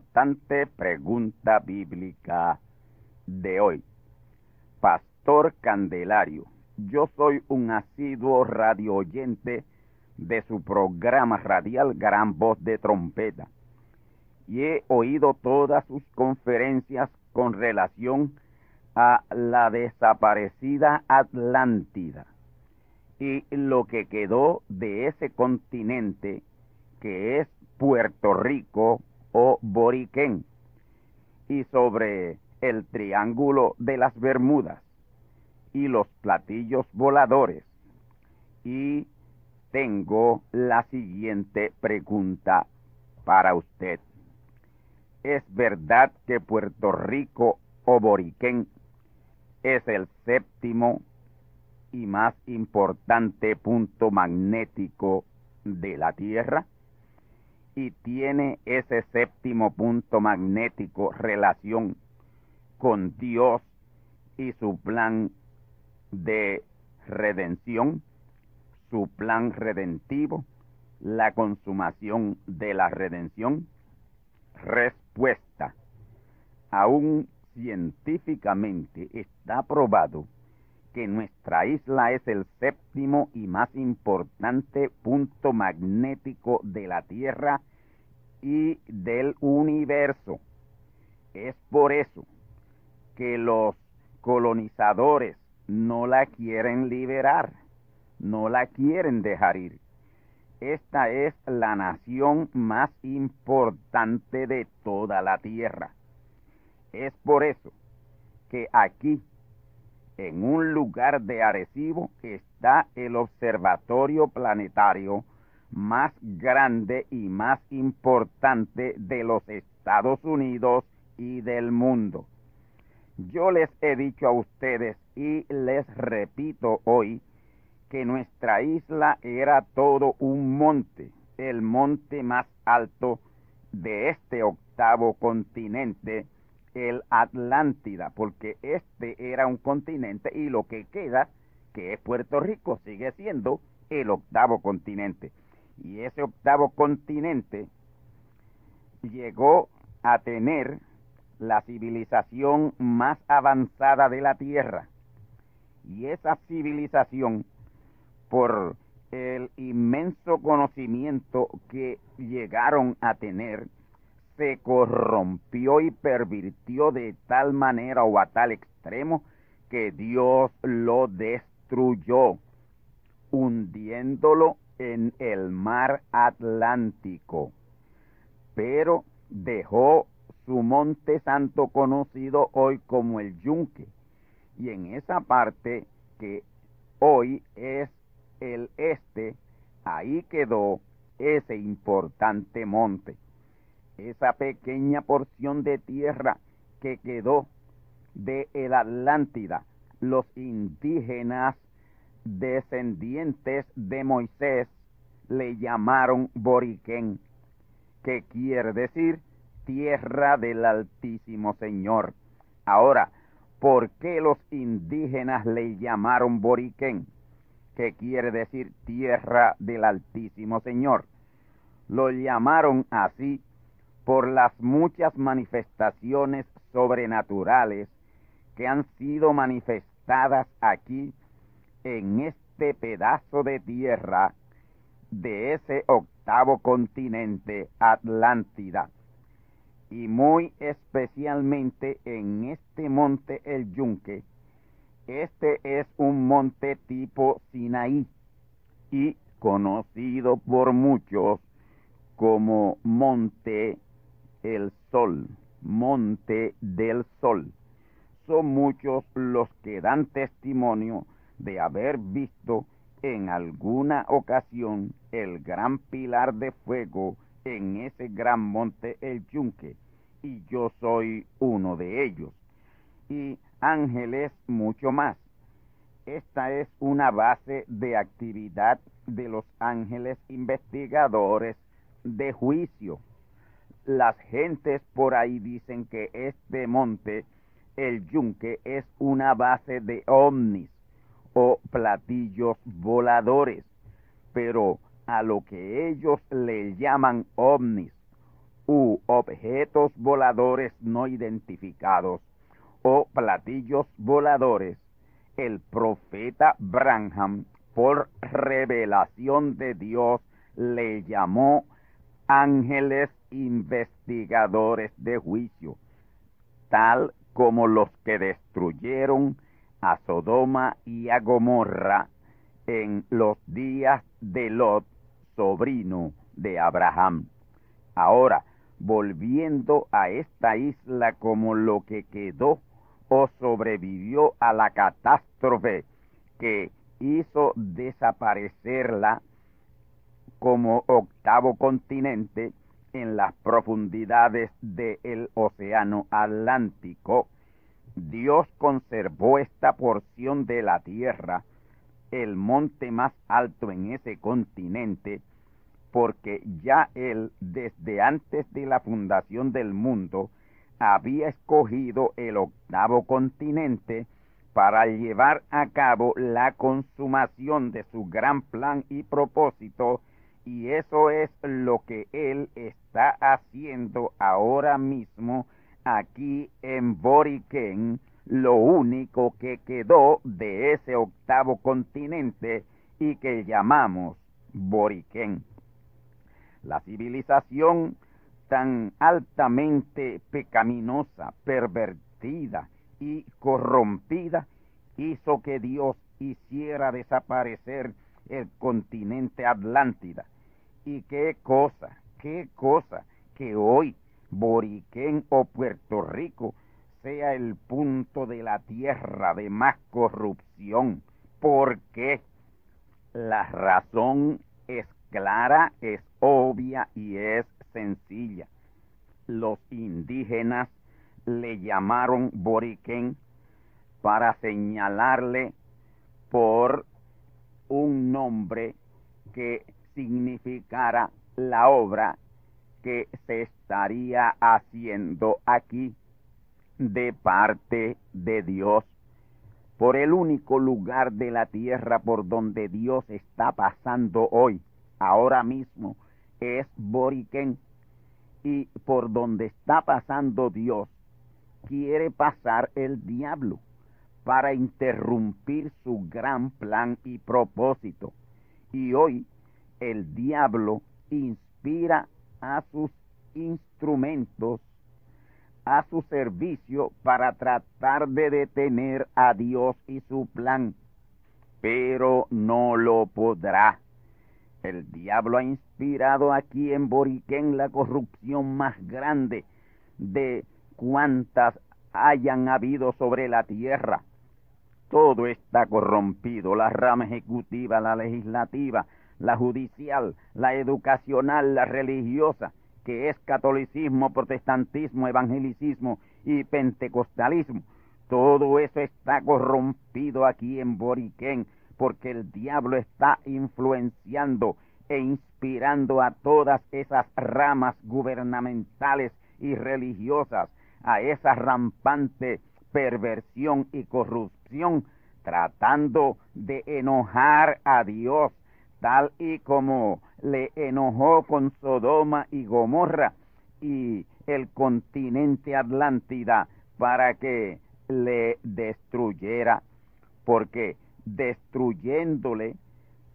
Importante pregunta bíblica de hoy. Pastor Candelario, yo soy un asiduo radio oyente de su programa radial Gran Voz de Trompeta y he oído todas sus conferencias con relación a la desaparecida Atlántida y lo que quedó de ese continente que es Puerto Rico, o Boriquén y sobre el triángulo de las Bermudas y los platillos voladores. Y tengo la siguiente pregunta para usted. ¿Es verdad que Puerto Rico o Boriquén es el séptimo y más importante punto magnético de la Tierra? Y tiene ese séptimo punto magnético relación con Dios y su plan de redención, su plan redentivo, la consumación de la redención? Respuesta. Aún científicamente está probado que nuestra isla es el séptimo y más importante punto magnético de la Tierra y del universo. Es por eso que los colonizadores no la quieren liberar, no la quieren dejar ir. Esta es la nación más importante de toda la Tierra. Es por eso que aquí en un lugar de Arecibo está el observatorio planetario más grande y más importante de los Estados Unidos y del mundo. Yo les he dicho a ustedes y les repito hoy que nuestra isla era todo un monte, el monte más alto de este octavo continente el Atlántida, porque este era un continente y lo que queda, que es Puerto Rico, sigue siendo el octavo continente. Y ese octavo continente llegó a tener la civilización más avanzada de la Tierra. Y esa civilización, por el inmenso conocimiento que llegaron a tener, se corrompió y pervirtió de tal manera o a tal extremo que Dios lo destruyó, hundiéndolo en el mar Atlántico. Pero dejó su monte santo conocido hoy como el Yunque. Y en esa parte que hoy es allí quedó ese importante monte, esa pequeña porción de tierra que quedó de el Atlántida, los indígenas descendientes de Moisés le llamaron Boriquén, que quiere decir tierra del Altísimo Señor. Ahora, ¿por qué los indígenas le llamaron Boriquén? Que quiere decir tierra del Altísimo Señor. Lo llamaron así por las muchas manifestaciones sobrenaturales que han sido manifestadas aquí en este pedazo de tierra de ese octavo continente, Atlántida, y muy especialmente en este monte El Yunque. Este es un monte tipo Sinaí y conocido por muchos como Monte el Sol, Monte del Sol. Son muchos los que dan testimonio de haber visto en alguna ocasión el gran pilar de fuego en ese gran monte El Yunque, y yo soy uno de ellos. Y ángeles mucho más. Esta es una base de actividad de los ángeles investigadores de juicio. Las gentes por ahí dicen que este monte, el Yunque, es una base de ovnis o platillos voladores, pero a lo que ellos le llaman ovnis u objetos voladores no identificados o platillos voladores, el profeta Branham, por revelación de Dios, le llamó ángeles investigadores de juicio, tal como los que destruyeron a Sodoma y a Gomorra en los días de Lot, sobrino de Abraham. Ahora, volviendo a esta isla como lo que quedó o sobrevivió a la catástrofe que hizo desaparecerla como octavo continente en las profundidades del océano Atlántico, Dios conservó esta porción de la tierra, el monte más alto en ese continente, porque ya Él, desde antes de la fundación del mundo, había escogido el octavo continente para llevar a cabo la consumación de su gran plan y propósito, y eso es lo que Él está haciendo ahora mismo aquí en Boriquén lo único que quedó de ese octavo continente y que llamamos Boriquén. La civilización tan altamente pecaminosa, pervertida y corrompida hizo que Dios hiciera desaparecer el continente Atlántida. Y qué cosa, qué cosa que hoy Boriquén o Puerto Rico sea el punto de la tierra de más corrupción. porque La razón es clara, es obvia y es sencilla. Los indígenas le llamaron Boriquén para señalarle por un nombre que significara la obra que se estaría haciendo aquí de parte de Dios por el único lugar de la tierra por donde Dios está pasando hoy, ahora mismo, es Boriquén. Y por donde está pasando Dios, quiere pasar el diablo para interrumpir su gran plan y propósito. Y hoy el diablo inspira a sus instrumentos a su servicio para tratar de detener a Dios y su plan, pero no lo podrá. El diablo ha inspirado aquí en Boriquén la corrupción más grande de cuantas hayan habido sobre la tierra. Todo está corrompido, la rama ejecutiva, la legislativa, la judicial, la educacional, la religiosa, que es catolicismo, protestantismo, evangelicismo y pentecostalismo. Todo eso está corrompido aquí en Boriquén porque el diablo está influenciando e inspirando a todas esas ramas gubernamentales y religiosas a esa rampante perversión y corrupción, tratando de enojar a Dios, tal y como le enojó con Sodoma y Gomorra y el continente Atlántida para que le destruyera, porque destruyéndole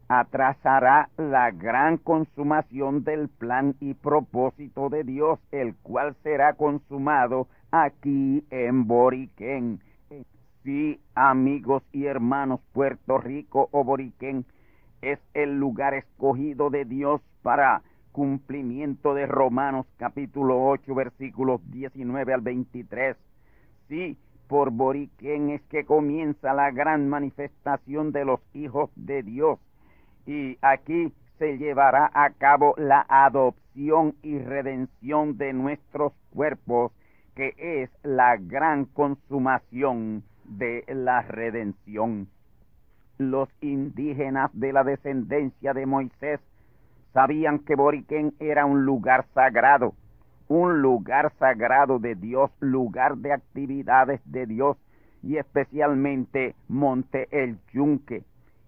atrasará la gran consumación del plan y propósito de Dios, el cual será consumado aquí en Boriquén. Sí, amigos y hermanos, Puerto Rico o Boriquén es el lugar escogido de Dios para cumplimiento de Romanos capítulo 8 versículos 19 al 23. Sí, por Boriquén es que comienza la gran manifestación de los hijos de Dios. Y aquí se llevará a cabo la adopción y redención de nuestros cuerpos, que es la gran consumación de la redención. Los indígenas de la descendencia de Moisés sabían que Boriquén era un lugar sagrado, un lugar sagrado de Dios, lugar de actividades de Dios y especialmente Monte El Yunque,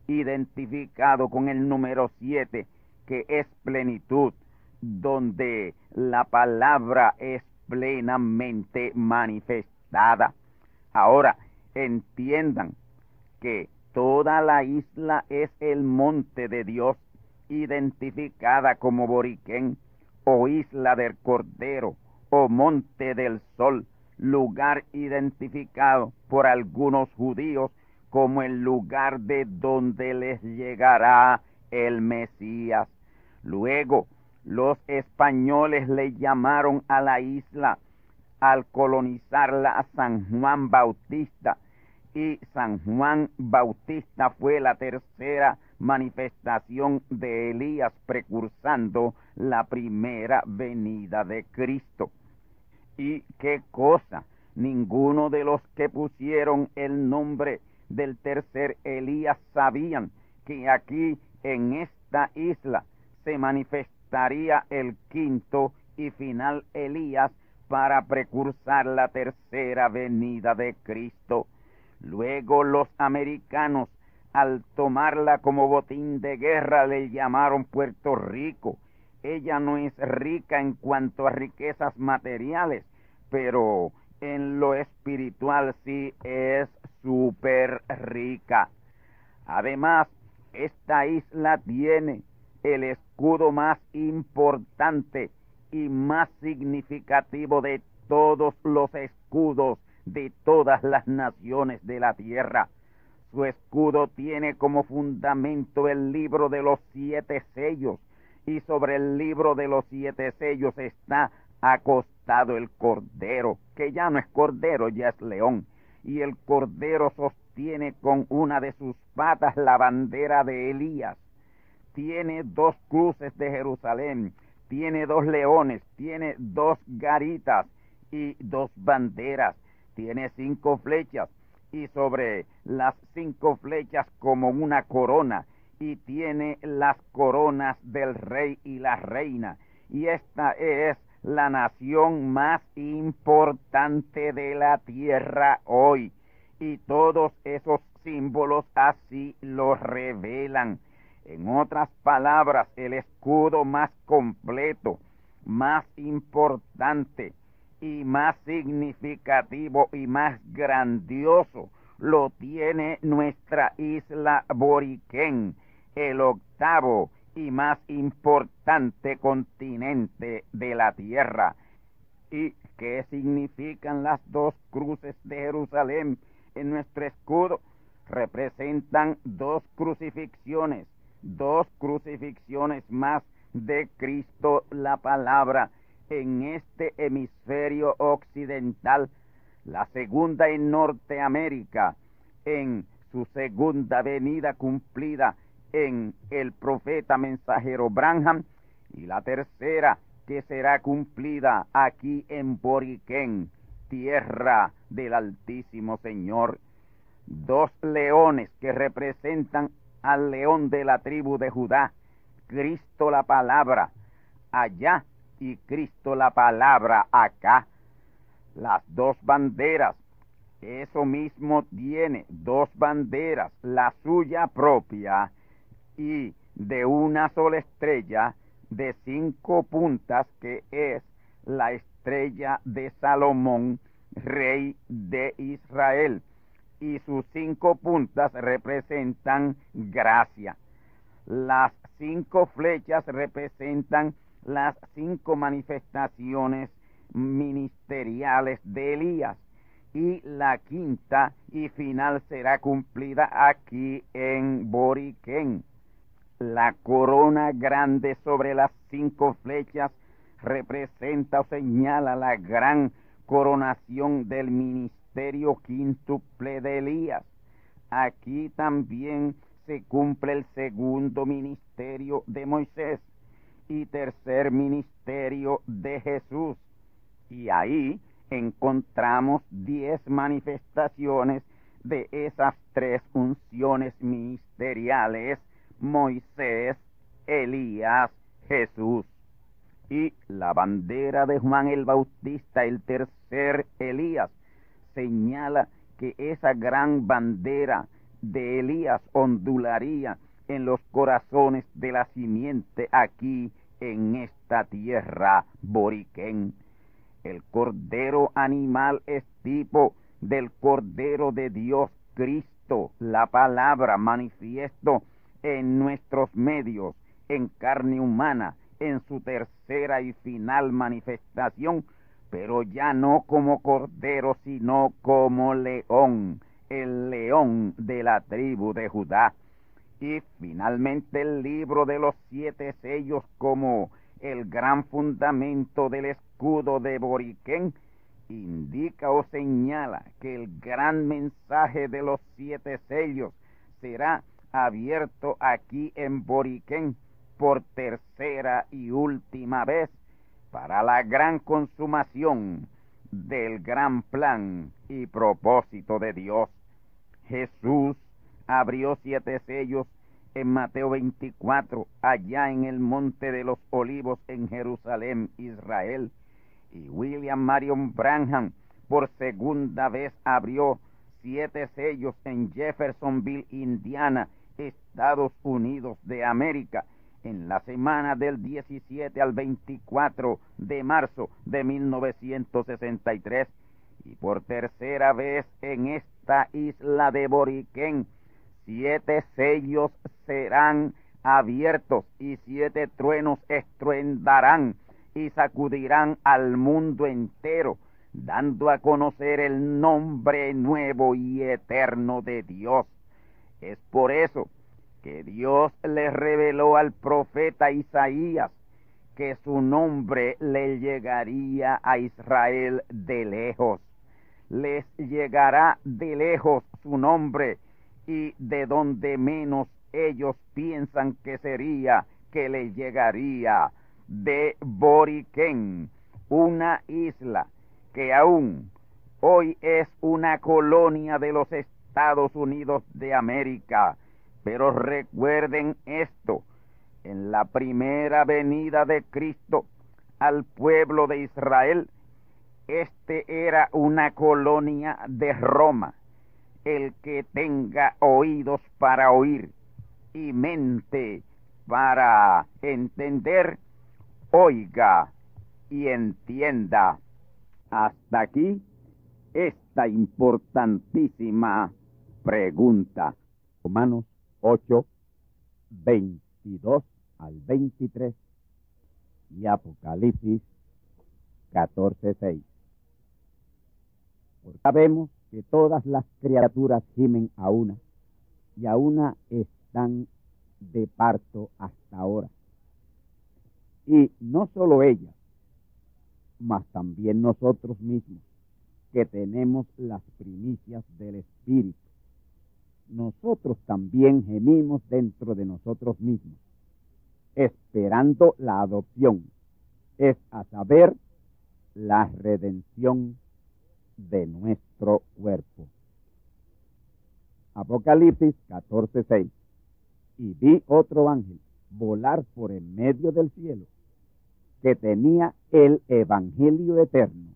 identificado con el número 7, que es plenitud, donde la palabra es plenamente manifestada. Ahora, entiendan que toda la isla es el monte de Dios, identificada como Boriquén, o isla del Cordero, o monte del Sol, lugar identificado por algunos judíos como el lugar de donde les llegará el Mesías. Luego, los españoles le llamaron a la isla al colonizarla a San Juan Bautista, y San Juan Bautista fue la tercera manifestación de Elías precursando la primera venida de Cristo. ¿Y qué cosa? Ninguno de los que pusieron el nombre del tercer Elías sabían que aquí en esta isla se manifestaría el quinto y final Elías para precursar la tercera venida de Cristo. Luego los americanos al tomarla como botín de guerra le llamaron Puerto Rico. Ella no es rica en cuanto a riquezas materiales, pero en lo espiritual sí es súper rica. Además, esta isla tiene el escudo más importante y más significativo de todos los escudos de todas las naciones de la tierra. Su escudo tiene como fundamento el libro de los siete sellos y sobre el libro de los siete sellos está acostado el cordero, que ya no es cordero, ya es león, y el cordero sostiene con una de sus patas la bandera de Elías. Tiene dos cruces de Jerusalén, tiene dos leones, tiene dos garitas y dos banderas, tiene cinco flechas y sobre las cinco flechas como una corona y tiene las coronas del rey y la reina. Y esta es la nación más importante de la tierra hoy. Y todos esos símbolos así lo revelan. En otras palabras, el escudo más completo, más importante, y más significativo y más grandioso lo tiene nuestra isla Boriquén, el octavo y más importante continente de la tierra. ¿Y qué significan las dos cruces de Jerusalén en nuestro escudo? Representan dos crucifixiones, dos crucifixiones más de Cristo la palabra en este hemisferio occidental, la segunda en Norteamérica, en su segunda venida cumplida en el profeta mensajero Branham, y la tercera que será cumplida aquí en Boriquén, tierra del Altísimo Señor. Dos leones que representan al león de la tribu de Judá, Cristo la palabra allá y Cristo la palabra acá. Las dos banderas, eso mismo tiene dos banderas, la suya propia y de una sola estrella de cinco puntas que es la estrella de Salomón, rey de Israel. Y sus cinco puntas representan gracia. Las cinco flechas representan las cinco manifestaciones ministeriales de Elías y la quinta y final será cumplida aquí en Boriquén. La corona grande sobre las cinco flechas representa o señala la gran coronación del ministerio quíntuple de Elías. Aquí también se cumple el segundo ministerio de Moisés y tercer ministerio de Jesús. Y ahí encontramos diez manifestaciones de esas tres unciones ministeriales, Moisés, Elías, Jesús. Y la bandera de Juan el Bautista, el tercer Elías, señala que esa gran bandera de Elías ondularía en los corazones de la simiente aquí en esta tierra boriquén. El cordero animal es tipo del cordero de Dios Cristo, la palabra manifiesto en nuestros medios, en carne humana, en su tercera y final manifestación, pero ya no como cordero, sino como león, el león de la tribu de Judá. Y finalmente el libro de los siete sellos como el gran fundamento del escudo de Boriquén indica o señala que el gran mensaje de los siete sellos será abierto aquí en Boriquén por tercera y última vez para la gran consumación del gran plan y propósito de Dios. Jesús abrió siete sellos en Mateo 24, allá en el Monte de los Olivos en Jerusalén, Israel. Y William Marion Branham por segunda vez abrió siete sellos en Jeffersonville, Indiana, Estados Unidos de América, en la semana del 17 al 24 de marzo de 1963 y por tercera vez en esta isla de Boriquén, siete sellos serán abiertos y siete truenos estruendarán y sacudirán al mundo entero, dando a conocer el nombre nuevo y eterno de Dios. Es por eso que Dios le reveló al profeta Isaías que su nombre le llegaría a Israel de lejos les llegará de lejos su nombre y de donde menos ellos piensan que sería que les llegaría de Boriquén, una isla que aún hoy es una colonia de los Estados Unidos de América. Pero recuerden esto, en la primera venida de Cristo al pueblo de Israel, este era una colonia de Roma. El que tenga oídos para oír y mente para entender, oiga y entienda. Hasta aquí esta importantísima pregunta. 8, 22 al 23 y Apocalipsis 14, 6. Sabemos que todas las criaturas gimen a una y a una están de parto hasta ahora. Y no solo ellas, mas también nosotros mismos, que tenemos las primicias del Espíritu. Nosotros también gemimos dentro de nosotros mismos, esperando la adopción, es a saber, la redención de nuestro cuerpo. Apocalipsis 14:6. Y vi otro ángel volar por en medio del cielo, que tenía el Evangelio eterno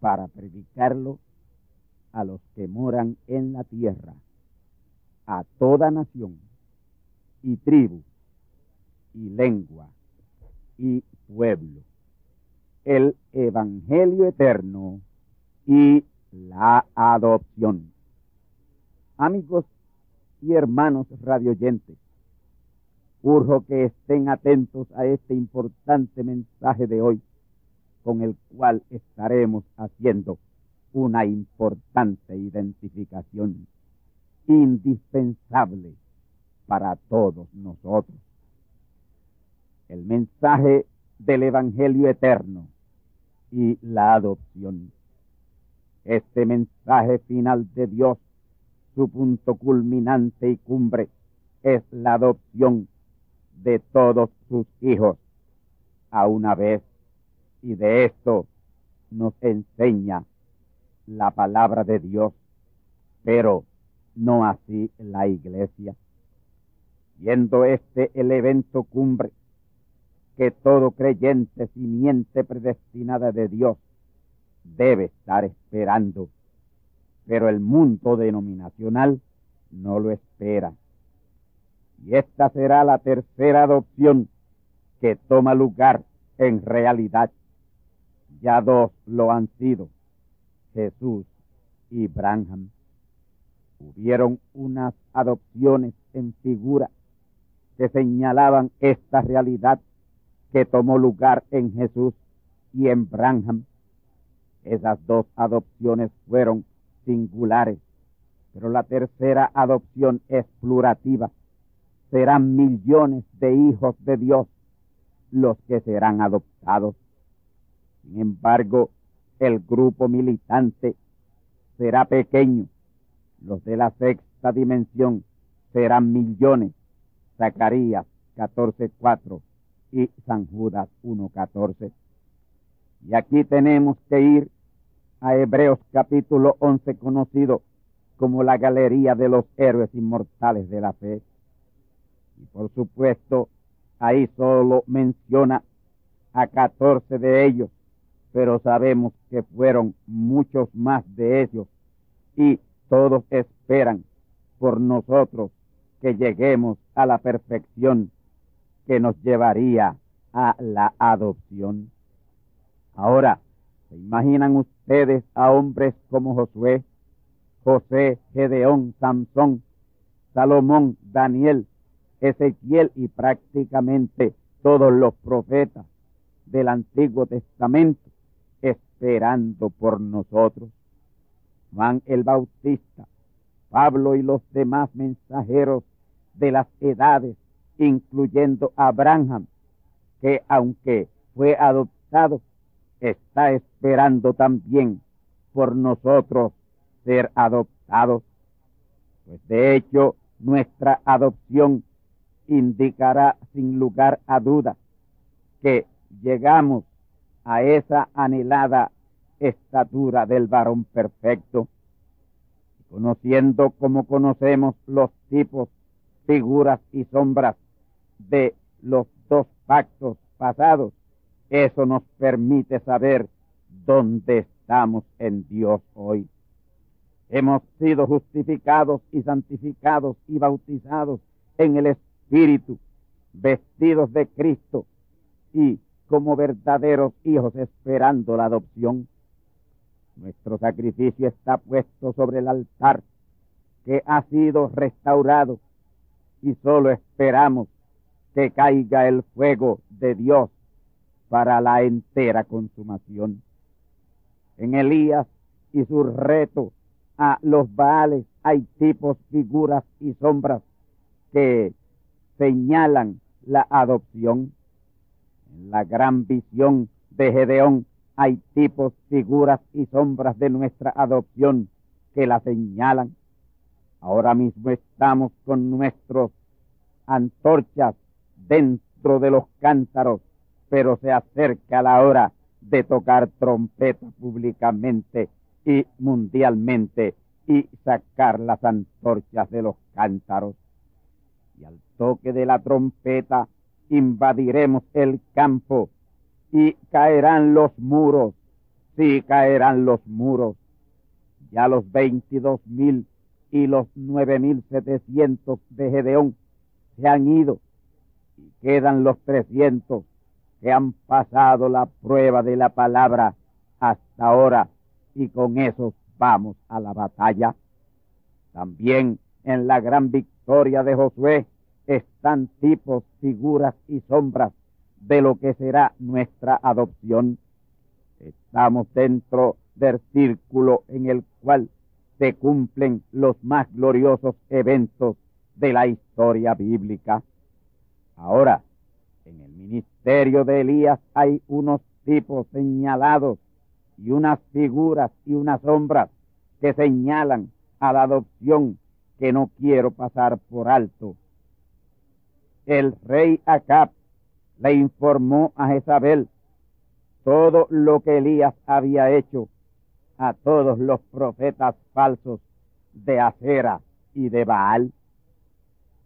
para predicarlo a los que moran en la tierra, a toda nación y tribu y lengua y pueblo. El Evangelio eterno y la adopción. Amigos y hermanos radioyentes, urjo que estén atentos a este importante mensaje de hoy, con el cual estaremos haciendo una importante identificación indispensable para todos nosotros. El mensaje del Evangelio eterno y la adopción. Este mensaje final de Dios, su punto culminante y cumbre, es la adopción de todos sus hijos a una vez. Y de esto nos enseña la palabra de Dios, pero no así la iglesia. Viendo este el evento cumbre, que todo creyente simiente predestinada de Dios debe estar esperando, pero el mundo denominacional no lo espera. Y esta será la tercera adopción que toma lugar en realidad. Ya dos lo han sido, Jesús y Branham. Hubieron unas adopciones en figura que señalaban esta realidad que tomó lugar en Jesús y en Branham. Esas dos adopciones fueron singulares, pero la tercera adopción es plurativa. Serán millones de hijos de Dios los que serán adoptados. Sin embargo, el grupo militante será pequeño. Los de la sexta dimensión serán millones. Zacarías 14.4 y San Judas 1.14. Y aquí tenemos que ir a Hebreos capítulo 11, conocido como la galería de los héroes inmortales de la fe. Y por supuesto, ahí solo menciona a 14 de ellos, pero sabemos que fueron muchos más de ellos y todos esperan por nosotros que lleguemos a la perfección que nos llevaría a la adopción. Ahora, ¿se imaginan ustedes a hombres como Josué, José, Gedeón, Samson, Salomón, Daniel, Ezequiel y prácticamente todos los profetas del Antiguo Testamento esperando por nosotros? Juan el Bautista, Pablo y los demás mensajeros de las edades incluyendo a Abraham, que aunque fue adoptado, está esperando también por nosotros ser adoptados. Pues de hecho, nuestra adopción indicará sin lugar a duda que llegamos a esa anhelada estatura del varón perfecto, conociendo como conocemos los tipos, figuras y sombras de los dos pactos pasados, eso nos permite saber dónde estamos en Dios hoy. Hemos sido justificados y santificados y bautizados en el Espíritu, vestidos de Cristo y como verdaderos hijos esperando la adopción. Nuestro sacrificio está puesto sobre el altar que ha sido restaurado y solo esperamos que caiga el fuego de Dios para la entera consumación. En Elías y su reto a los Baales hay tipos, figuras y sombras que señalan la adopción. En la gran visión de Gedeón hay tipos, figuras y sombras de nuestra adopción que la señalan. Ahora mismo estamos con nuestros antorchas dentro de los cántaros, pero se acerca la hora de tocar trompeta públicamente y mundialmente y sacar las antorchas de los cántaros. Y al toque de la trompeta invadiremos el campo y caerán los muros, sí caerán los muros. Ya los veintidós mil y los nueve mil setecientos de Gedeón se han ido y quedan los trescientos que han pasado la prueba de la palabra hasta ahora y con esos vamos a la batalla. También en la gran victoria de Josué están tipos, figuras y sombras de lo que será nuestra adopción. Estamos dentro del círculo en el cual se cumplen los más gloriosos eventos de la historia bíblica. Ahora, en el ministerio de Elías hay unos tipos señalados y unas figuras y unas sombras que señalan a la adopción que no quiero pasar por alto. El rey Acab le informó a Jezabel todo lo que Elías había hecho a todos los profetas falsos de Acera y de Baal.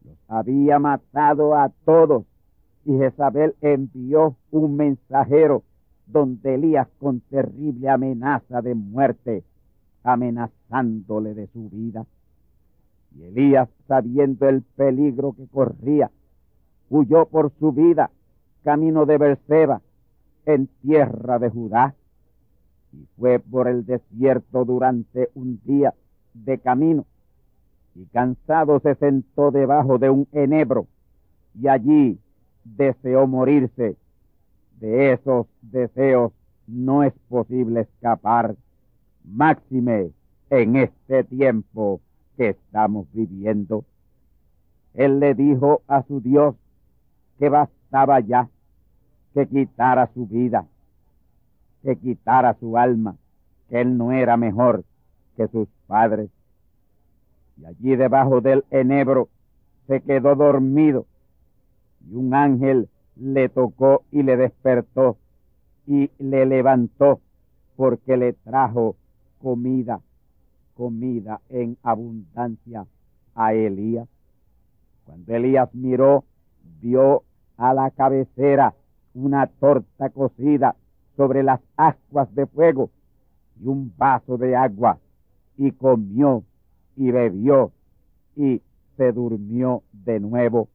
Los había matado a todos y Jezabel envió un mensajero donde Elías con terrible amenaza de muerte, amenazándole de su vida. Y Elías, sabiendo el peligro que corría, huyó por su vida camino de Berseba, en tierra de Judá, y fue por el desierto durante un día de camino, y cansado se sentó debajo de un enebro, y allí deseó morirse de esos deseos no es posible escapar, máxime en este tiempo que estamos viviendo. Él le dijo a su Dios que bastaba ya que quitara su vida, que quitara su alma, que él no era mejor que sus padres. Y allí debajo del enebro se quedó dormido y un ángel le tocó y le despertó y le levantó porque le trajo comida, comida en abundancia a Elías. Cuando Elías miró, vio a la cabecera una torta cocida sobre las ascuas de fuego y un vaso de agua, y comió y bebió y se durmió de nuevo.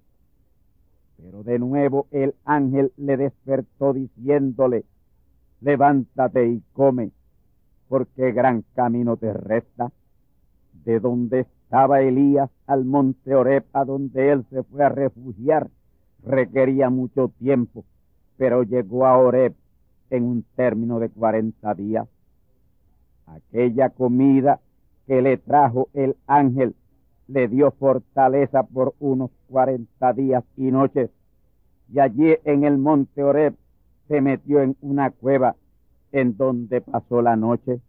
Pero de nuevo el ángel le despertó diciéndole, levántate y come, porque gran camino te resta. De donde estaba Elías al monte Oreb, a donde él se fue a refugiar, requería mucho tiempo, pero llegó a Oreb en un término de cuarenta días. Aquella comida que le trajo el ángel le dio fortaleza por unos cuarenta días y noches, y allí en el monte Oreb se metió en una cueva en donde pasó la noche.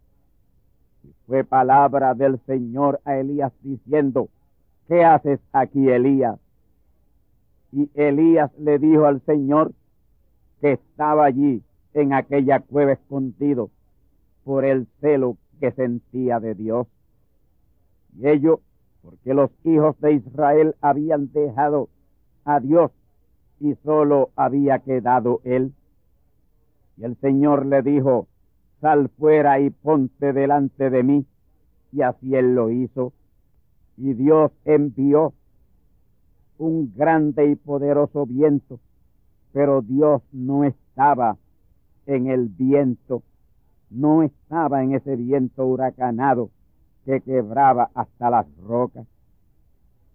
Y fue palabra del Señor a Elías diciendo, ¿qué haces aquí, Elías? Y Elías le dijo al Señor que estaba allí en aquella cueva escondido por el celo que sentía de Dios. Y ello porque los hijos de Israel habían dejado a Dios y solo había quedado él. Y el Señor le dijo, sal fuera y ponte delante de mí. Y así él lo hizo. Y Dios envió un grande y poderoso viento, pero Dios no estaba en el viento, no estaba en ese viento huracanado que quebraba hasta las rocas.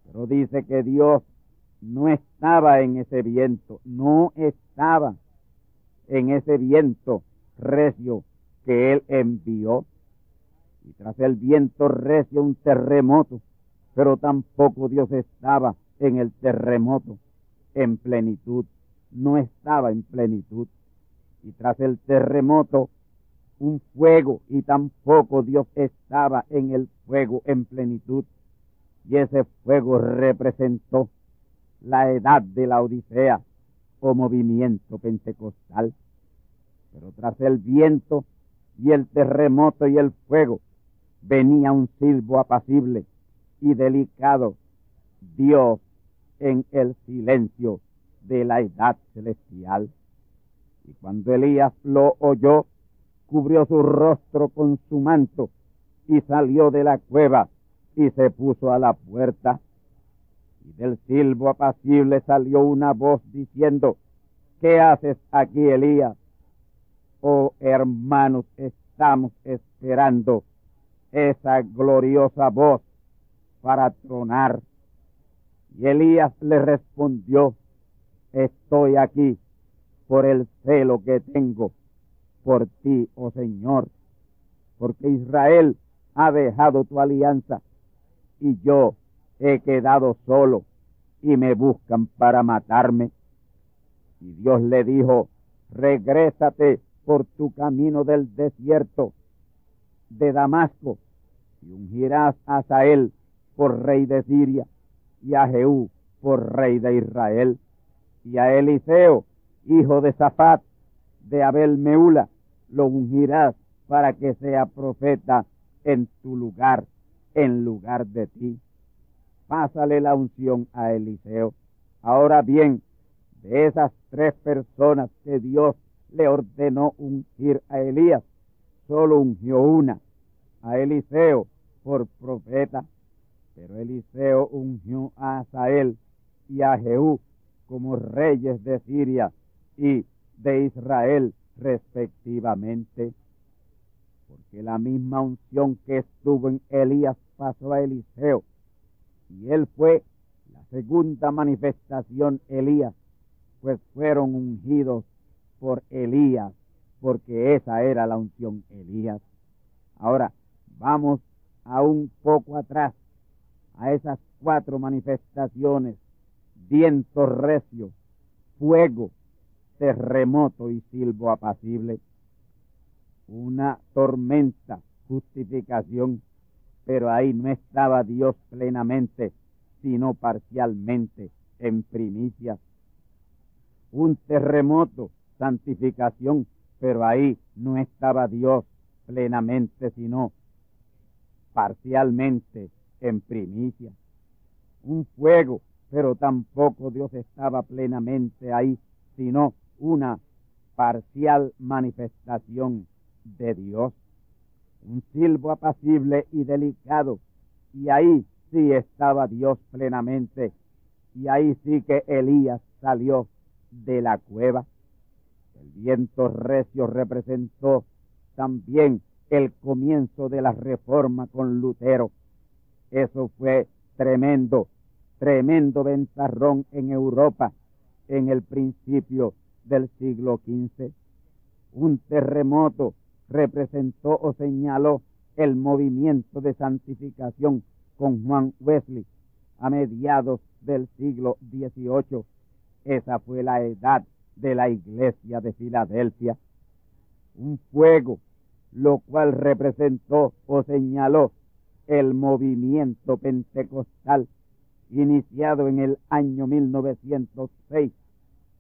Pero dice que Dios no estaba en ese viento, no estaba en ese viento recio que él envió. Y tras el viento recio un terremoto, pero tampoco Dios estaba en el terremoto en plenitud, no estaba en plenitud. Y tras el terremoto un fuego y tampoco Dios estaba en el fuego en plenitud. Y ese fuego representó la edad de la Odisea o movimiento pentecostal. Pero tras el viento y el terremoto y el fuego venía un silbo apacible y delicado, Dios en el silencio de la edad celestial. Y cuando Elías lo oyó, cubrió su rostro con su manto y salió de la cueva y se puso a la puerta. Y del silbo apacible salió una voz diciendo, ¿qué haces aquí, Elías? Oh hermanos, estamos esperando esa gloriosa voz para tronar. Y Elías le respondió, estoy aquí por el celo que tengo por ti, oh Señor, porque Israel ha dejado tu alianza y yo he quedado solo y me buscan para matarme. Y Dios le dijo, regrésate por tu camino del desierto de Damasco y ungirás a Sael por rey de Siria y a Jehú por rey de Israel y a Eliseo, hijo de Zafat, de Abel Meula, lo ungirás para que sea profeta en tu lugar, en lugar de ti. Pásale la unción a Eliseo. Ahora bien, de esas tres personas que Dios le ordenó ungir a Elías, solo ungió una, a Eliseo por profeta, pero Eliseo ungió a Asael y a Jehú como reyes de Siria y de Israel respectivamente. Porque la misma unción que estuvo en Elías pasó a Eliseo y él fue la segunda manifestación Elías, pues fueron ungidos por Elías, porque esa era la unción Elías. Ahora, vamos a un poco atrás, a esas cuatro manifestaciones, viento recio, fuego, terremoto y silbo apacible. Una tormenta, justificación, pero ahí no estaba Dios plenamente, sino parcialmente, en primicia. Un terremoto, santificación, pero ahí no estaba Dios plenamente, sino parcialmente, en primicia. Un fuego, pero tampoco Dios estaba plenamente ahí, sino una parcial manifestación de Dios, un silbo apacible y delicado, y ahí sí estaba Dios plenamente, y ahí sí que Elías salió de la cueva. El viento recio representó también el comienzo de la reforma con Lutero. Eso fue tremendo, tremendo ventarrón en Europa en el principio del siglo XV. Un terremoto representó o señaló el movimiento de santificación con Juan Wesley a mediados del siglo XVIII. Esa fue la edad de la iglesia de Filadelfia. Un fuego, lo cual representó o señaló el movimiento pentecostal iniciado en el año 1906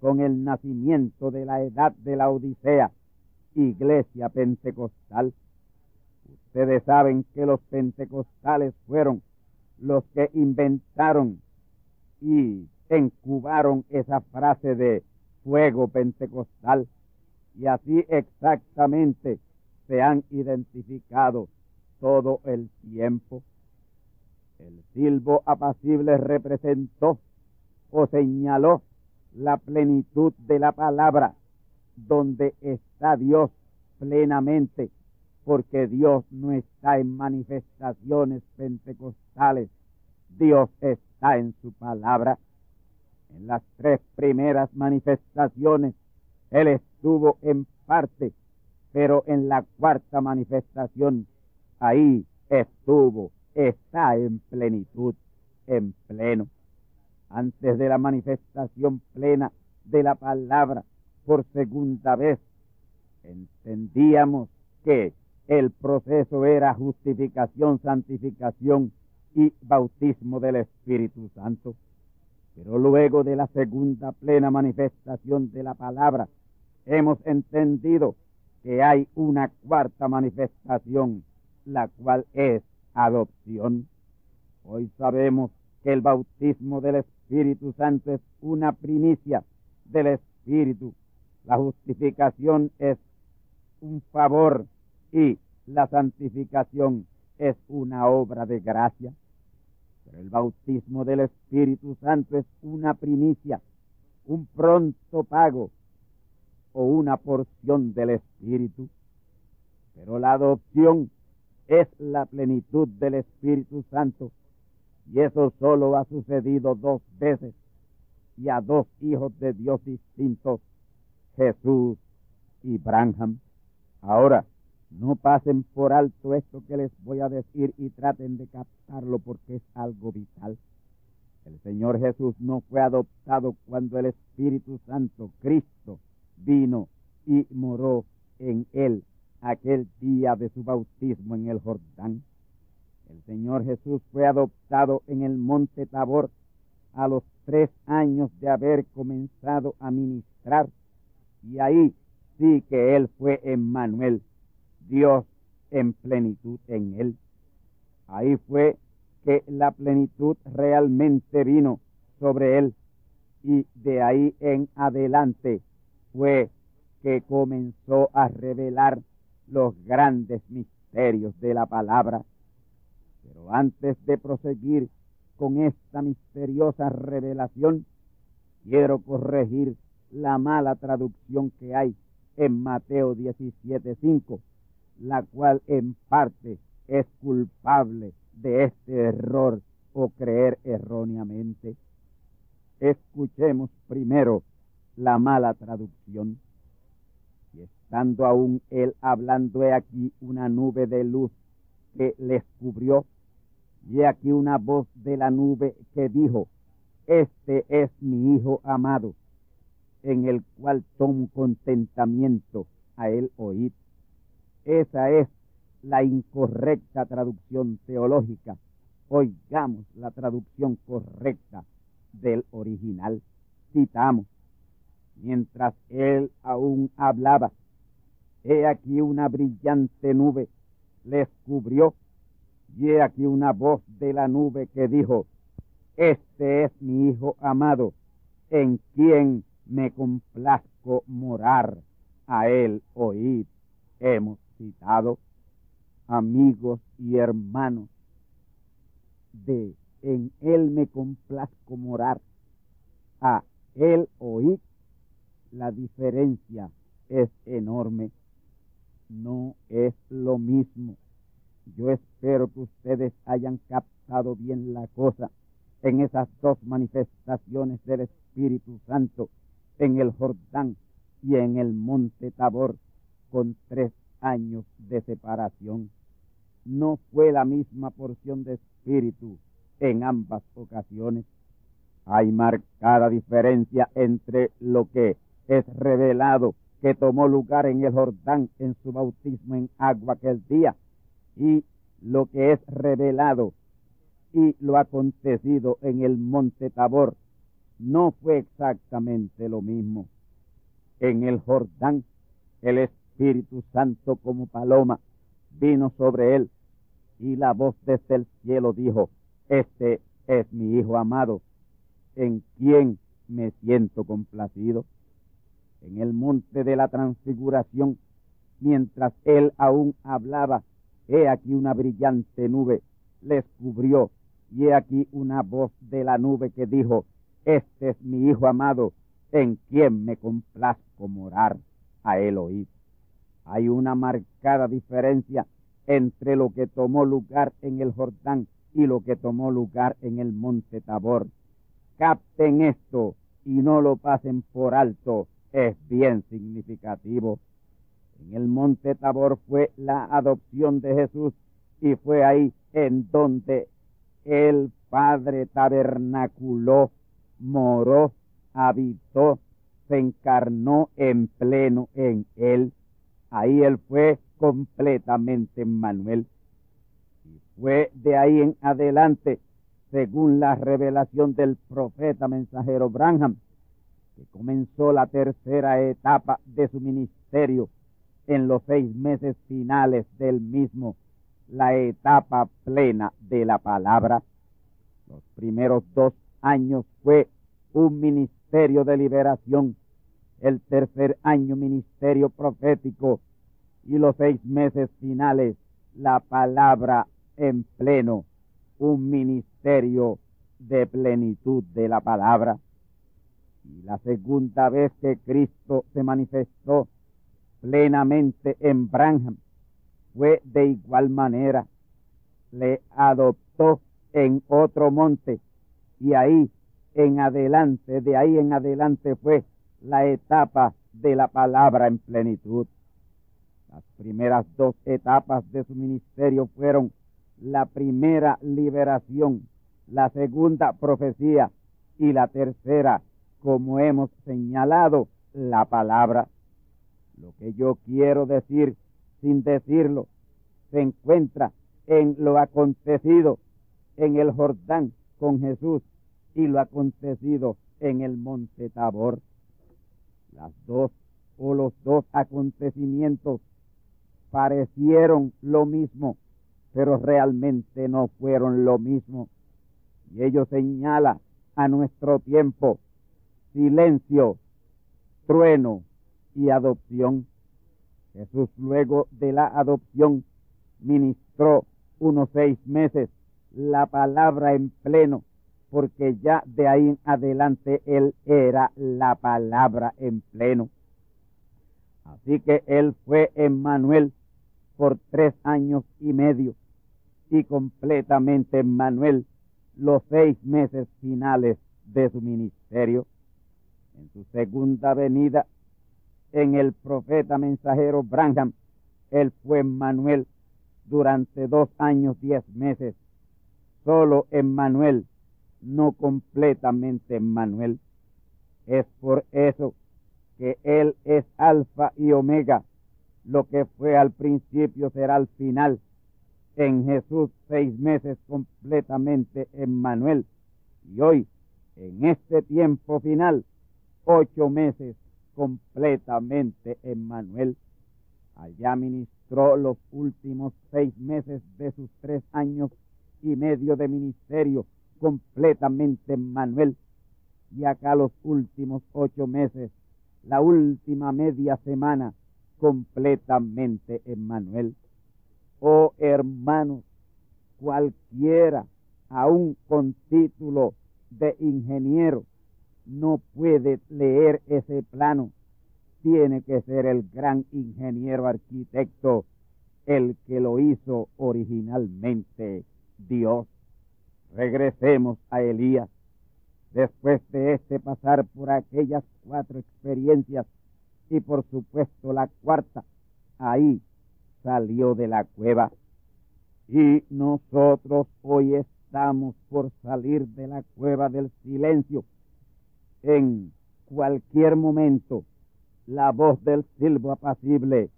con el nacimiento de la edad de la Odisea, iglesia pentecostal. Ustedes saben que los pentecostales fueron los que inventaron y encubaron esa frase de fuego pentecostal y así exactamente se han identificado todo el tiempo. El silbo apacible representó o señaló la plenitud de la palabra, donde está Dios plenamente, porque Dios no está en manifestaciones pentecostales, Dios está en su palabra. En las tres primeras manifestaciones, Él estuvo en parte, pero en la cuarta manifestación, ahí estuvo, está en plenitud, en pleno antes de la manifestación plena de la palabra por segunda vez, entendíamos que el proceso era justificación, santificación y bautismo del Espíritu Santo. Pero luego de la segunda plena manifestación de la palabra, hemos entendido que hay una cuarta manifestación, la cual es adopción. Hoy sabemos que el bautismo del Espíritu Santo es una primicia del Espíritu. La justificación es un favor y la santificación es una obra de gracia. Pero el bautismo del Espíritu Santo es una primicia, un pronto pago o una porción del Espíritu. Pero la adopción es la plenitud del Espíritu Santo y eso solo ha sucedido dos veces y a dos hijos de Dios distintos, Jesús y Branham. Ahora, no pasen por alto esto que les voy a decir y traten de captarlo porque es algo vital. El Señor Jesús no fue adoptado cuando el Espíritu Santo, Cristo, vino y moró en él aquel día de su bautismo en el Jordán. El Señor Jesús fue adoptado en el monte Tabor a los tres años de haber comenzado a ministrar y ahí sí que él fue Emmanuel, Dios en plenitud en él. Ahí fue que la plenitud realmente vino sobre él y de ahí en adelante fue que comenzó a revelar los grandes misterios de la palabra. Pero antes de proseguir con esta misteriosa revelación, quiero corregir la mala traducción que hay en Mateo 17.5, la cual en parte es culpable de este error o creer erróneamente. Escuchemos primero la mala traducción. Estando aún él hablando, he aquí una nube de luz que les cubrió, y he aquí una voz de la nube que dijo, Este es mi Hijo amado, en el cual tomo contentamiento a él oír. Esa es la incorrecta traducción teológica. Oigamos la traducción correcta del original. Citamos, mientras él aún hablaba, he aquí una brillante nube les cubrió, y he aquí una voz de la nube que dijo, Este es mi Hijo amado, en quien me complazco morar, a él oír. Hemos citado amigos y hermanos de en él me complazco morar, a él oír. La diferencia es enorme, no es lo mismo. Yo espero que ustedes hayan captado bien la cosa en esas dos manifestaciones del Espíritu Santo en el Jordán y en el monte Tabor con tres años de separación. No fue la misma porción de espíritu en ambas ocasiones. Hay marcada diferencia entre lo que es revelado que tomó lugar en el Jordán en su bautismo en agua aquel día y lo que es revelado y lo acontecido en el monte Tabor no fue exactamente lo mismo. En el Jordán, el Espíritu Santo como paloma vino sobre él y la voz desde el cielo dijo, este es mi Hijo amado, en quien me siento complacido. En el monte de la transfiguración, mientras él aún hablaba, he aquí una brillante nube les cubrió, y he aquí una voz de la nube que dijo, este es mi Hijo amado, en quien me complazco morar, a él oír. Hay una marcada diferencia entre lo que tomó lugar en el Jordán y lo que tomó lugar en el monte Tabor. Capten esto y no lo pasen por alto, es bien significativo. En el monte Tabor fue la adopción de Jesús y fue ahí en donde el Padre tabernaculó moró, habitó, se encarnó en pleno en él. Ahí él fue completamente Manuel. Y Fue de ahí en adelante, según la revelación del profeta mensajero Branham, que comenzó la tercera etapa de su ministerio en los seis meses finales del mismo, la etapa plena de la palabra. Los primeros dos años fue un ministerio de liberación, el tercer año ministerio profético y los seis meses finales la palabra en pleno, un ministerio de plenitud de la palabra. Y la segunda vez que Cristo se manifestó plenamente en Branham fue de igual manera. Le adoptó en otro monte y ahí en adelante, de ahí en adelante fue la etapa de la palabra en plenitud. Las primeras dos etapas de su ministerio fueron la primera liberación, la segunda profecía y la tercera, como hemos señalado, la palabra. Lo que yo quiero decir sin decirlo se encuentra en lo acontecido en el Jordán con Jesús y lo acontecido en el monte Tabor. Las dos o los dos acontecimientos parecieron lo mismo, pero realmente no fueron lo mismo. Y ello señala a nuestro tiempo silencio, trueno y adopción. Jesús luego de la adopción ministró unos seis meses la palabra en pleno, porque ya de ahí adelante él era la palabra en pleno. Así que él fue Emmanuel por tres años y medio y completamente Emmanuel los seis meses finales de su ministerio. En su segunda venida, en el profeta mensajero Branham, él fue Emmanuel durante dos años diez meses. Solo Emmanuel, no completamente Emmanuel. Es por eso que Él es alfa y omega. Lo que fue al principio será al final. En Jesús seis meses completamente Emmanuel. Y hoy, en este tiempo final, ocho meses completamente Emmanuel. Allá ministró los últimos seis meses de sus tres años y medio de ministerio completamente Emmanuel. Y acá los últimos ocho meses la última media semana completamente Emmanuel. Oh hermanos, cualquiera, aún con título de ingeniero, no puede leer ese plano. Tiene que ser el gran ingeniero arquitecto el que lo hizo originalmente Dios. Regresemos a Elías. Después de este pasar por aquellas cuatro experiencias y por supuesto la cuarta, ahí salió de la cueva. Y nosotros hoy estamos por salir de la cueva del silencio. En cualquier momento, la voz del silbo apacible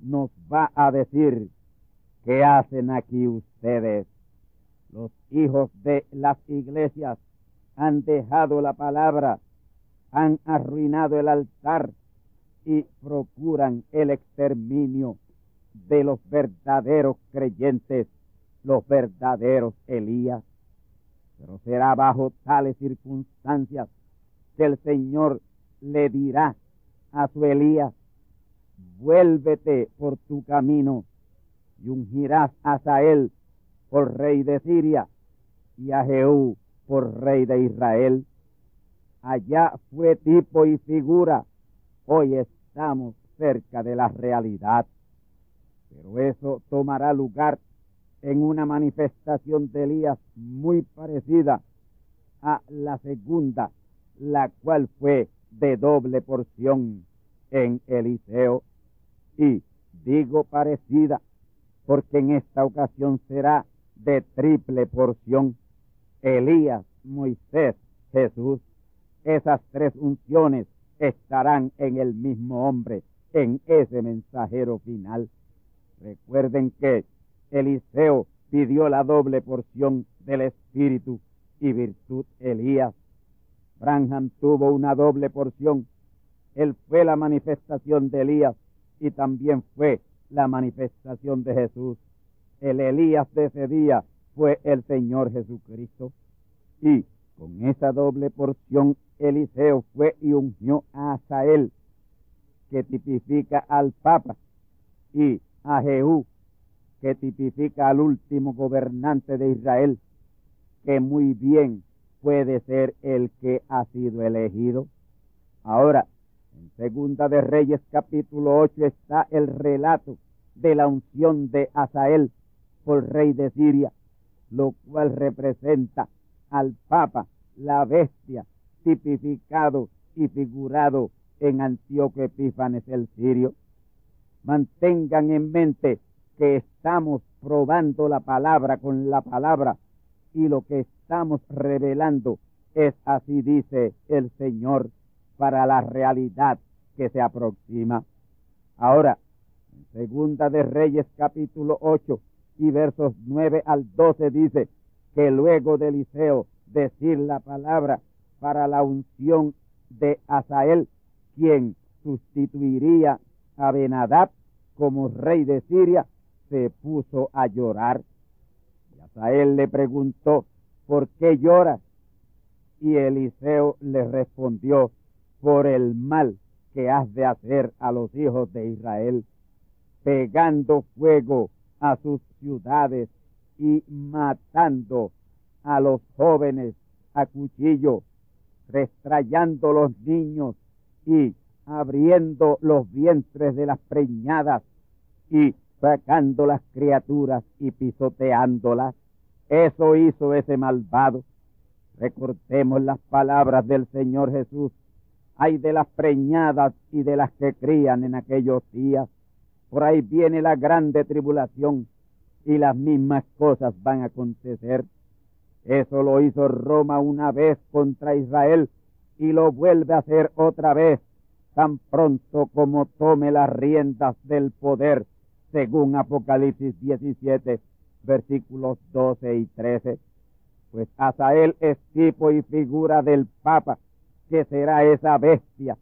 nos va a decir, ¿qué hacen aquí ustedes? Los hijos de las iglesias han dejado la palabra, han arruinado el altar y procuran el exterminio de los verdaderos creyentes, los verdaderos Elías. Pero será bajo tales circunstancias que el Señor le dirá a su Elías, vuélvete por tu camino y ungirás a él por rey de Siria y a Jehú por rey de Israel. Allá fue tipo y figura. Hoy estamos cerca de la realidad. Pero eso tomará lugar en una manifestación de Elías muy parecida a la segunda, la cual fue de doble porción en Eliseo. Y digo parecida porque en esta ocasión será de triple porción Elías, Moisés, Jesús. Esas tres unciones estarán en el mismo hombre, en ese mensajero final. Recuerden que Eliseo pidió la doble porción del Espíritu y virtud Elías. Branham tuvo una doble porción. Él fue la manifestación de Elías y también fue la manifestación de Jesús. El Elías de ese día fue el Señor Jesucristo. Y con esa doble porción Eliseo fue y ungió a Asael, que tipifica al Papa, y a Jehú, que tipifica al último gobernante de Israel, que muy bien puede ser el que ha sido elegido. Ahora, en Segunda de Reyes capítulo 8 está el relato de la unción de Asael por rey de Siria, lo cual representa al Papa, la bestia, tipificado y figurado en Antíoco Epífanes el Sirio. Mantengan en mente que estamos probando la palabra con la palabra y lo que estamos revelando es así dice el Señor para la realidad que se aproxima. Ahora, en Segunda de Reyes capítulo 8 y versos 9 al 12 dice que luego de Eliseo decir la palabra para la unción de Asael, quien sustituiría a Benadab como rey de Siria, se puso a llorar. Y Asael le preguntó, ¿por qué lloras? Y Eliseo le respondió, por el mal que has de hacer a los hijos de Israel, pegando fuego a sus ciudades y matando a los jóvenes a cuchillo, restrayando los niños y abriendo los vientres de las preñadas y sacando las criaturas y pisoteándolas. Eso hizo ese malvado. Recordemos las palabras del Señor Jesús. Hay de las preñadas y de las que crían en aquellos días. Por ahí viene la grande tribulación y las mismas cosas van a acontecer. Eso lo hizo Roma una vez contra Israel y lo vuelve a hacer otra vez tan pronto como tome las riendas del poder, según Apocalipsis 17, versículos 12 y 13. Pues Asael es tipo y figura del Papa, que será esa bestia.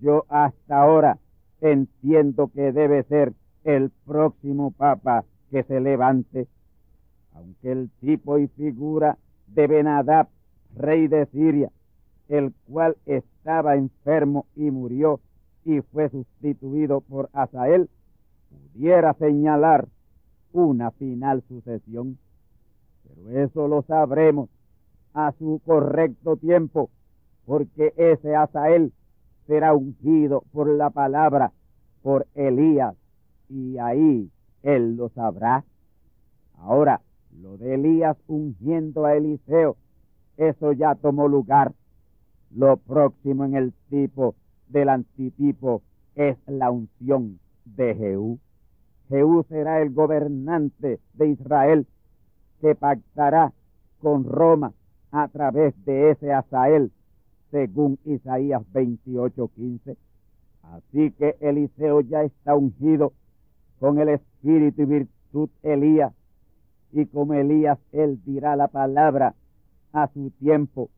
Yo hasta ahora entiendo que debe ser el próximo Papa que se levante aunque el tipo y figura de Benadab, rey de Siria, el cual estaba enfermo y murió y fue sustituido por Asael, pudiera señalar una final sucesión. Pero eso lo sabremos a su correcto tiempo, porque ese Asael será ungido por la palabra, por Elías, y ahí él lo sabrá. Ahora, lo de Elías ungiendo a Eliseo, eso ya tomó lugar. Lo próximo en el tipo del antitipo es la unción de Jehú. Jehú será el gobernante de Israel que pactará con Roma a través de ese Asael, según Isaías 28:15. Así que Eliseo ya está ungido con el espíritu y virtud Elías y como Elías, él dirá la palabra a su tiempo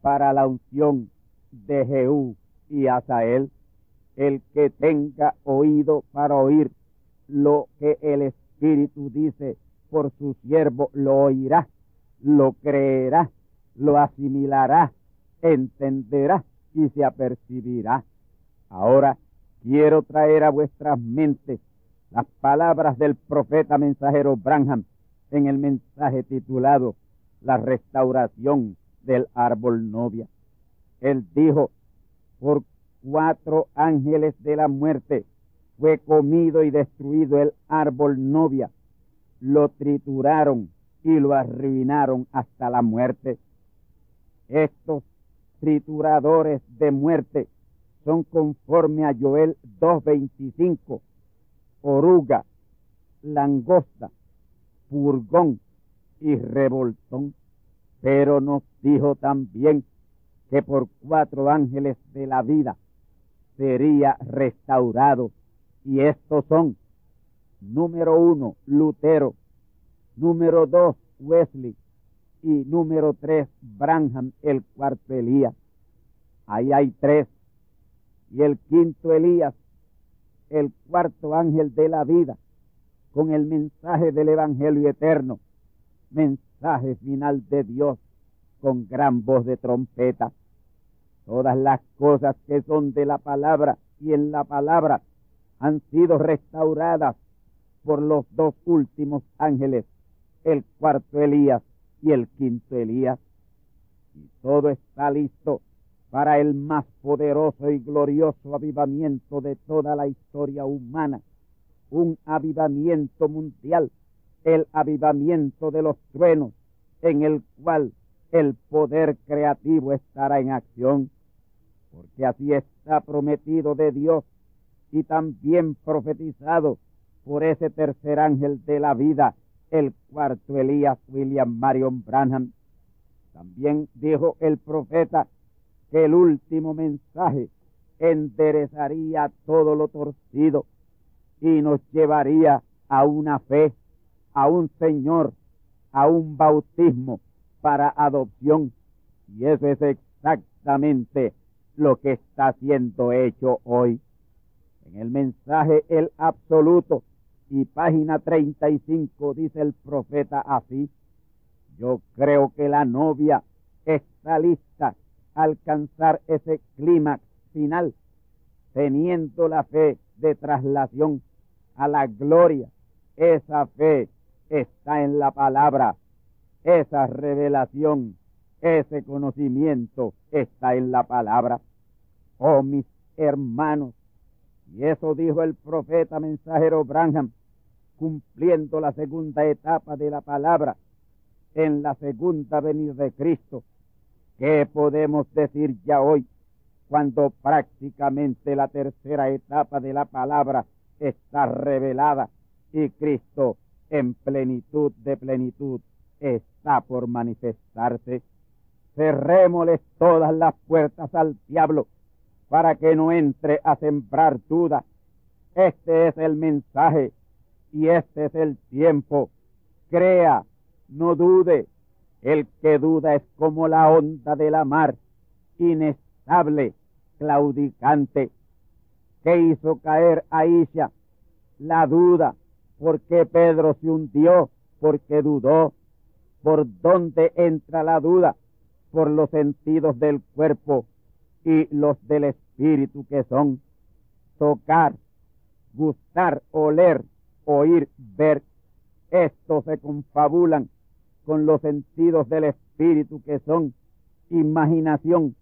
para la unción de Jehú y Asael. El que tenga oído para oír lo que el Espíritu dice por su siervo, lo oirá, lo creerá, lo asimilará, entenderá y se apercibirá. Ahora quiero traer a vuestras mentes las palabras del profeta mensajero Branham en el mensaje titulado La restauración del árbol novia. Él dijo, por cuatro ángeles de la muerte fue comido y destruido el árbol novia. Lo trituraron y lo arruinaron hasta la muerte. Estos trituradores de muerte son conforme a Joel 2.25, oruga, langosta, purgón y revoltón, pero nos dijo también que por cuatro ángeles de la vida sería restaurado. Y estos son, número uno, Lutero, número dos, Wesley, y número tres, Branham, el cuarto Elías. Ahí hay tres. Y el quinto Elías, el cuarto ángel de la vida, con el mensaje del Evangelio eterno, mensaje final de Dios, con gran voz de trompeta. Todas las cosas que son de la palabra y en la palabra han sido restauradas por los dos últimos ángeles, el cuarto Elías y el quinto Elías. Y todo está listo para el más poderoso y glorioso avivamiento de toda la historia humana, un avivamiento mundial, el avivamiento de los truenos, en el cual el poder creativo estará en acción, porque así está prometido de Dios y también profetizado por ese tercer ángel de la vida, el cuarto Elías William Marion Branham. También dijo el profeta que el último mensaje enderezaría todo lo torcido y nos llevaría a una fe, a un Señor, a un bautismo para adopción. Y eso es exactamente lo que está siendo hecho hoy. En el mensaje El Absoluto y página 35 dice el profeta así, yo creo que la novia está lista a alcanzar ese clímax final, teniendo la fe de traslación a la gloria. Esa fe está en la palabra, esa revelación, ese conocimiento está en la palabra. Oh mis hermanos, y eso dijo el profeta mensajero Branham, cumpliendo la segunda etapa de la palabra en la segunda venida de Cristo. ¿Qué podemos decir ya hoy cuando prácticamente la tercera etapa de la palabra está revelada y Cristo en plenitud de plenitud está por manifestarse? Cerrémosles todas las puertas al diablo para que no entre a sembrar duda. Este es el mensaje y este es el tiempo. Crea, no dude. El que duda es como la onda de la mar, inestable, claudicante. que hizo caer a Isha? La duda. ¿Por qué Pedro se hundió? Porque dudó. ¿Por dónde entra la duda? Por los sentidos del cuerpo y los del espíritu que son tocar, gustar, oler, oír, ver. Estos se confabulan con los sentidos del espíritu que son imaginación,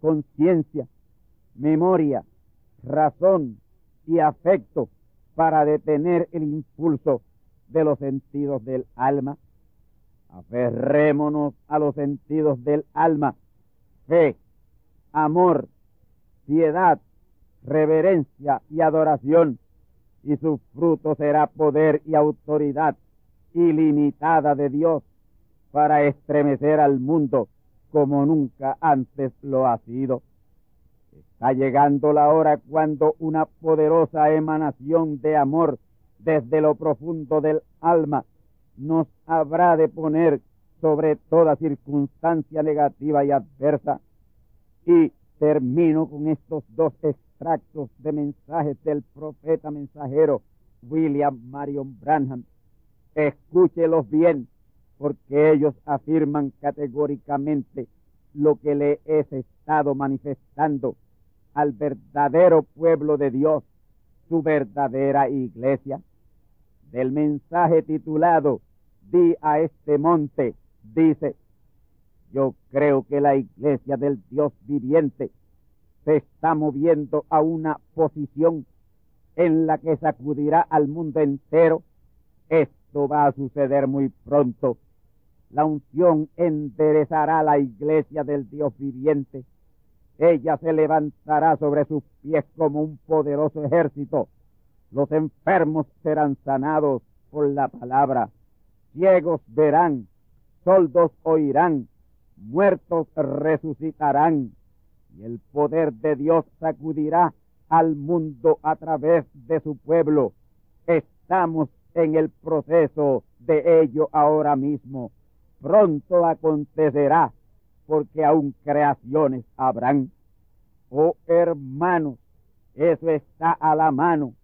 conciencia, memoria, razón y afecto para detener el impulso de los sentidos del alma. Aferrémonos a los sentidos del alma, fe, amor, piedad, reverencia y adoración, y su fruto será poder y autoridad ilimitada de Dios para estremecer al mundo como nunca antes lo ha sido. Está llegando la hora cuando una poderosa emanación de amor desde lo profundo del alma nos habrá de poner sobre toda circunstancia negativa y adversa y termino con estos dos extractos de mensajes del profeta mensajero William Marion Branham. Escúchelos bien, porque ellos afirman categóricamente lo que le he estado manifestando al verdadero pueblo de Dios, su verdadera iglesia. Del mensaje titulado Di a este monte, dice, yo creo que la iglesia del Dios viviente se está moviendo a una posición en la que sacudirá al mundo entero. Esto va a suceder muy pronto. La unción enderezará la iglesia del Dios viviente. Ella se levantará sobre sus pies como un poderoso ejército. Los enfermos serán sanados por la palabra. Ciegos verán, soldos oirán, muertos resucitarán y el poder de Dios sacudirá al mundo a través de su pueblo. Estamos en el proceso de ello ahora mismo. Pronto acontecerá, porque aún creaciones habrán. Oh hermanos, eso está a la mano.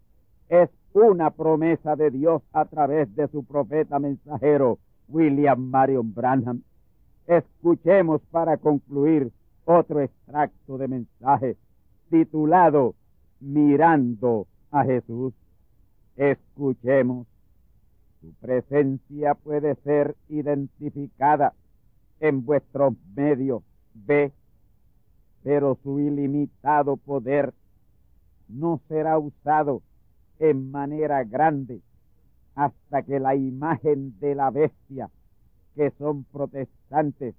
Es una promesa de Dios a través de su profeta mensajero, William Marion Branham. Escuchemos para concluir otro extracto de mensaje titulado Mirando a Jesús. Escuchemos. Su presencia puede ser identificada en vuestros medios, ve, pero su ilimitado poder no será usado en manera grande hasta que la imagen de la bestia, que son protestantes,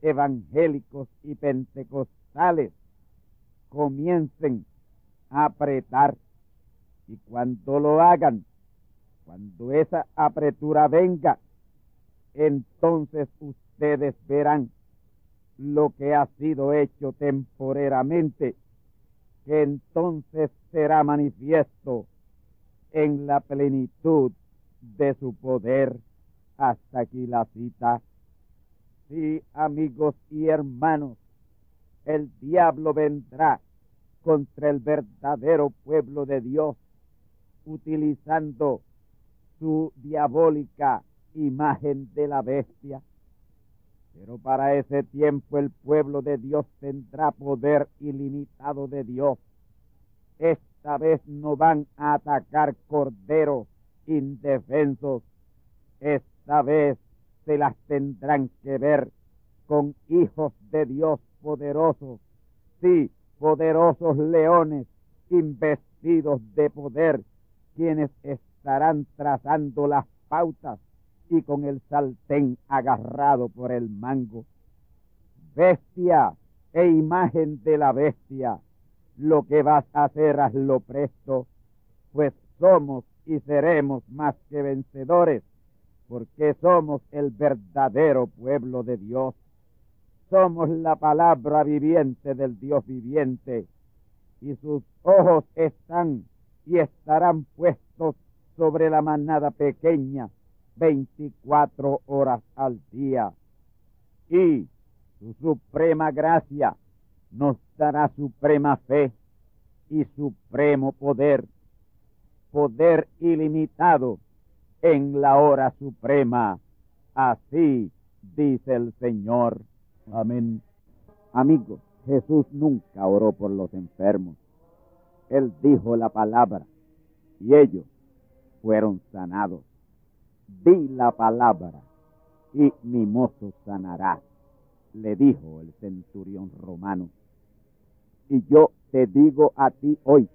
evangélicos y pentecostales, comiencen a apretar. Y cuando lo hagan, cuando esa apretura venga, entonces ustedes verán lo que ha sido hecho temporeramente, que entonces será manifiesto en la plenitud de su poder. Hasta aquí la cita. Sí, amigos y hermanos, el diablo vendrá contra el verdadero pueblo de Dios, utilizando su diabólica imagen de la bestia. Pero para ese tiempo el pueblo de Dios tendrá poder ilimitado de Dios. Esta vez no van a atacar corderos indefensos. Esta vez se las tendrán que ver con hijos de Dios poderosos. Sí, poderosos leones investidos de poder, quienes estarán trazando las pautas y con el saltén agarrado por el mango. Bestia e imagen de la bestia, lo que vas a hacer hazlo presto, pues somos y seremos más que vencedores, porque somos el verdadero pueblo de Dios. Somos la palabra viviente del Dios viviente, y sus ojos están y estarán puestos sobre la manada pequeña 24 horas al día. Y su suprema gracia nos dará suprema fe y supremo poder, poder ilimitado en la hora suprema. Así dice el Señor. Amén. Amigos, Jesús nunca oró por los enfermos. Él dijo la palabra y ellos fueron sanados. Di la palabra y mi mozo sanará, le dijo el centurión romano. Y yo te digo a ti hoy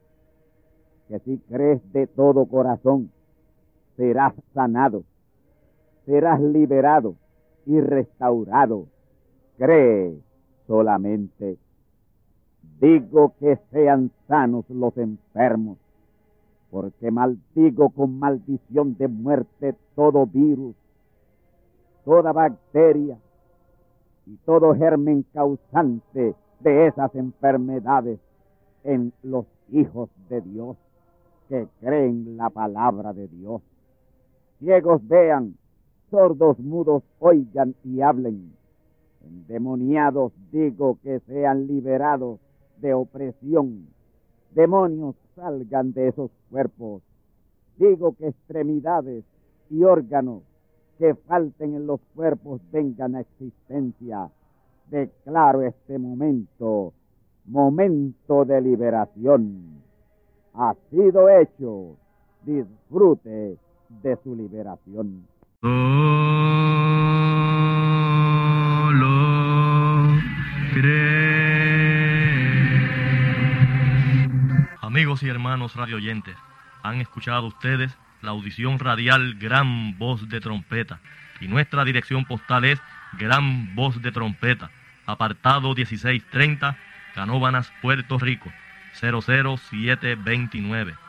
que si crees de todo corazón, serás sanado, serás liberado y restaurado. Cree solamente. Digo que sean sanos los enfermos porque maldigo con maldición de muerte todo virus, toda bacteria y todo germen causante de esas enfermedades en los hijos de Dios que creen la palabra de Dios. Ciegos vean, sordos mudos oigan y hablen. Endemoniados digo que sean liberados de opresión demonios salgan de esos cuerpos. Digo que extremidades y órganos que falten en los cuerpos vengan a existencia. Declaro este momento, momento de liberación. Ha sido hecho. Disfrute de su liberación. Amigos y hermanos radioyentes, han escuchado ustedes la audición radial Gran Voz de Trompeta y nuestra dirección postal es Gran Voz de Trompeta, apartado 1630, Canóbanas, Puerto Rico, 00729.